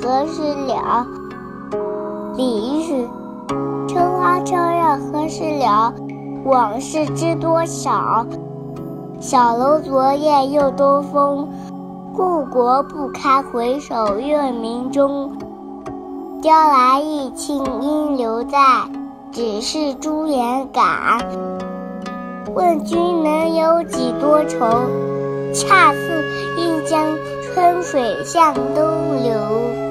何时了？李煜。春花秋月何时了？往事知多少。小楼昨夜又东风，故国不堪回首月明中。雕来意庆应犹在，只是朱颜改。问君能有几多愁？恰似一江春水向东流。